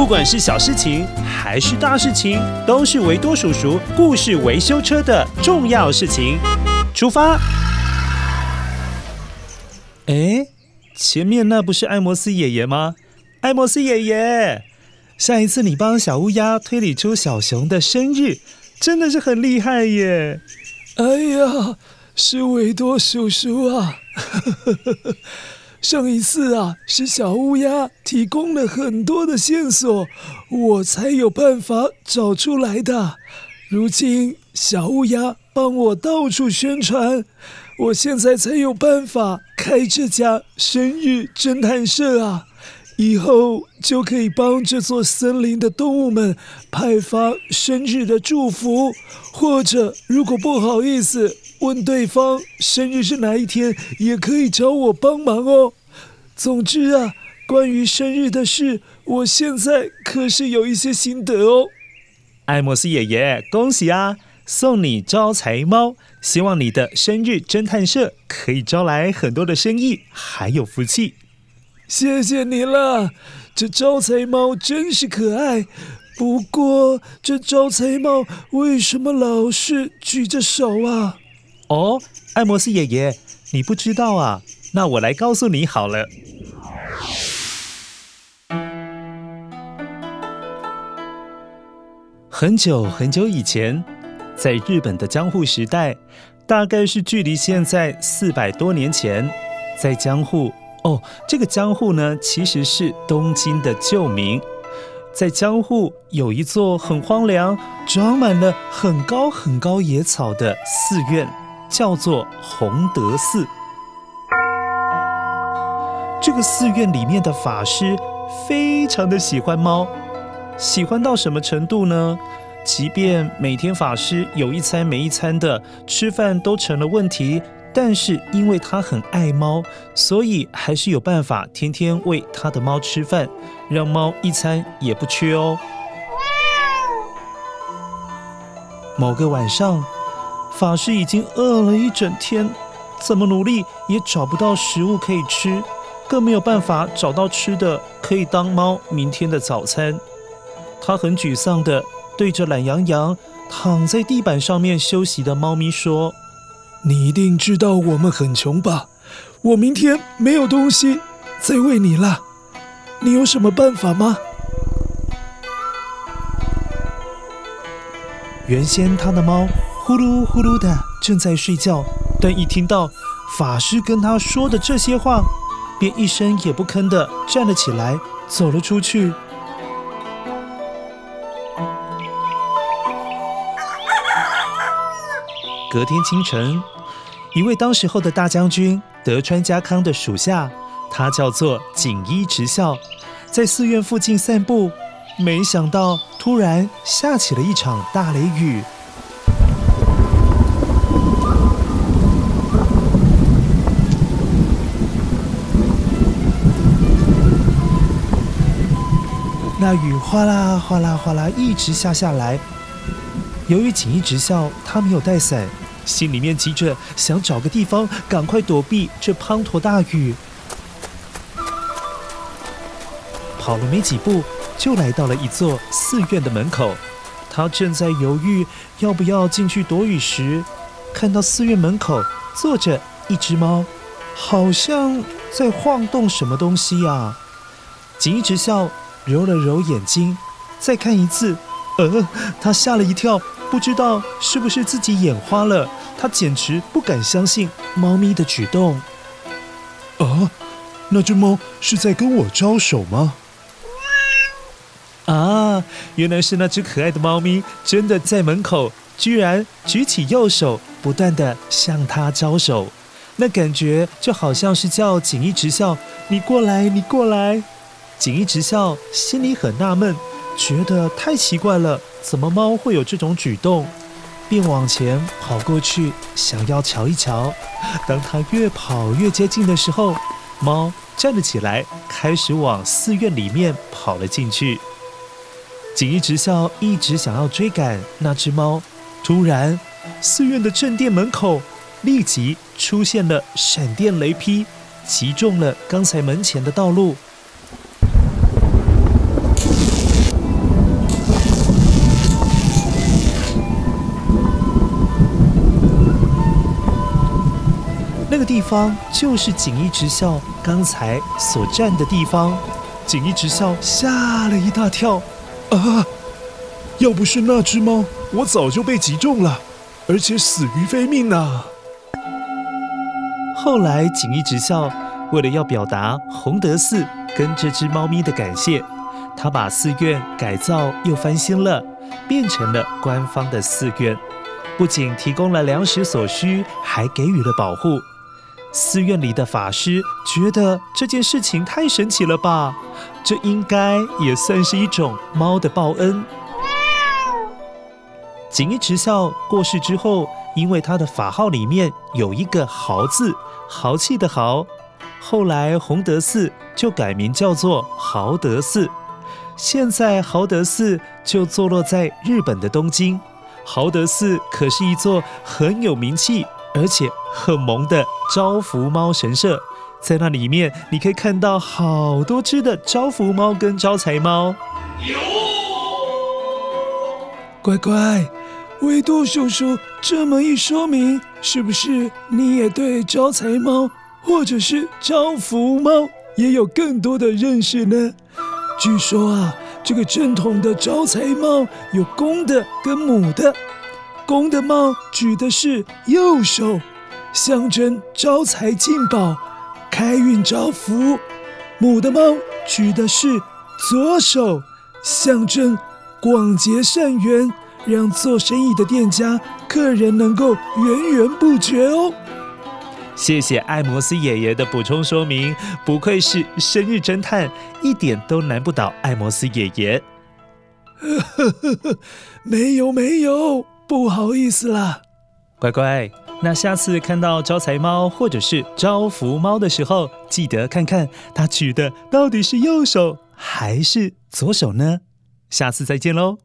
不管是小事情还是大事情，都是维多叔叔故事维修车的重要事情。出发！哎，前面那不是艾摩斯爷爷吗？艾摩斯爷爷，上一次你帮小乌鸦推理出小熊的生日，真的是很厉害耶！哎呀，是维多叔叔啊！上一次啊，是小乌鸦提供了很多的线索，我才有办法找出来的。如今小乌鸦帮我到处宣传，我现在才有办法开这家生日侦探社啊！以后就可以帮这座森林的动物们派发生日的祝福，或者如果不好意思。问对方生日是哪一天，也可以找我帮忙哦。总之啊，关于生日的事，我现在可是有一些心得哦。艾莫斯爷爷，恭喜啊！送你招财猫，希望你的生日侦探社可以招来很多的生意，还有福气。谢谢你了，这招财猫真是可爱。不过，这招财猫为什么老是举着手啊？哦，艾摩斯爷爷，你不知道啊？那我来告诉你好了。很久很久以前，在日本的江户时代，大概是距离现在四百多年前，在江户哦，这个江户呢，其实是东京的旧名。在江户有一座很荒凉、长满了很高很高野草的寺院。叫做弘德寺。这个寺院里面的法师非常的喜欢猫，喜欢到什么程度呢？即便每天法师有一餐没一餐的吃饭都成了问题，但是因为他很爱猫，所以还是有办法天天喂他的猫吃饭，让猫一餐也不缺哦。某个晚上。法师已经饿了一整天，怎么努力也找不到食物可以吃，更没有办法找到吃的可以当猫明天的早餐。他很沮丧的对着懒洋洋躺在地板上面休息的猫咪说：“你一定知道我们很穷吧？我明天没有东西再喂你了，你有什么办法吗？”原先他的猫。呼噜呼噜的正在睡觉，但一听到法师跟他说的这些话，便一声也不吭的站了起来，走了出去。隔天清晨，一位当时候的大将军德川家康的属下，他叫做锦衣直孝，在寺院附近散步，没想到突然下起了一场大雷雨。那雨哗啦哗啦哗啦一直下下来。由于锦衣直校他没有带伞，心里面急着想找个地方赶快躲避这滂沱大雨。跑了没几步，就来到了一座寺院的门口。他正在犹豫要不要进去躲雨时，看到寺院门口坐着一只猫，好像在晃动什么东西呀。锦衣直校。揉了揉眼睛，再看一次，呃，他吓了一跳，不知道是不是自己眼花了。他简直不敢相信猫咪的举动。啊，那只猫是在跟我招手吗？啊，原来是那只可爱的猫咪，真的在门口，居然举起右手，不断的向他招手。那感觉就好像是叫锦衣直校，你过来，你过来。锦衣直校心里很纳闷，觉得太奇怪了，怎么猫会有这种举动？便往前跑过去，想要瞧一瞧。当他越跑越接近的时候，猫站了起来，开始往寺院里面跑了进去。锦衣直校一直想要追赶那只猫，突然，寺院的正殿门口立即出现了闪电雷劈，击中了刚才门前的道路。那个地方就是锦衣直校刚才所站的地方。锦衣直校吓了一大跳，啊！要不是那只猫，我早就被击中了，而且死于非命呢。后来锦衣直校为了要表达弘德寺跟这只猫咪的感谢，他把寺院改造又翻新了，变成了官方的寺院。不仅提供了粮食所需，还给予了保护。寺院里的法师觉得这件事情太神奇了吧？这应该也算是一种猫的报恩。锦衣直校过世之后，因为他的法号里面有一个“豪”字，豪气的“豪”，后来弘德寺就改名叫做豪德寺。现在豪德寺就坐落在日本的东京。豪德寺可是一座很有名气，而且很萌的招福猫神社，在那里面你可以看到好多只的招福猫跟招财猫。乖乖，维多叔叔这么一说明，是不是你也对招财猫或者是招福猫也有更多的认识呢？据说啊。这个正统的招财猫有公的跟母的，公的猫举的是右手，象征招财进宝、开运招福；母的猫举的是左手，象征广结善缘，让做生意的店家客人能够源源不绝哦。谢谢艾摩斯爷爷的补充说明，不愧是生日侦探，一点都难不倒艾摩斯爷爷。呵呵呵，没有没有，不好意思啦。乖乖，那下次看到招财猫或者是招福猫的时候，记得看看它举的到底是右手还是左手呢？下次再见喽。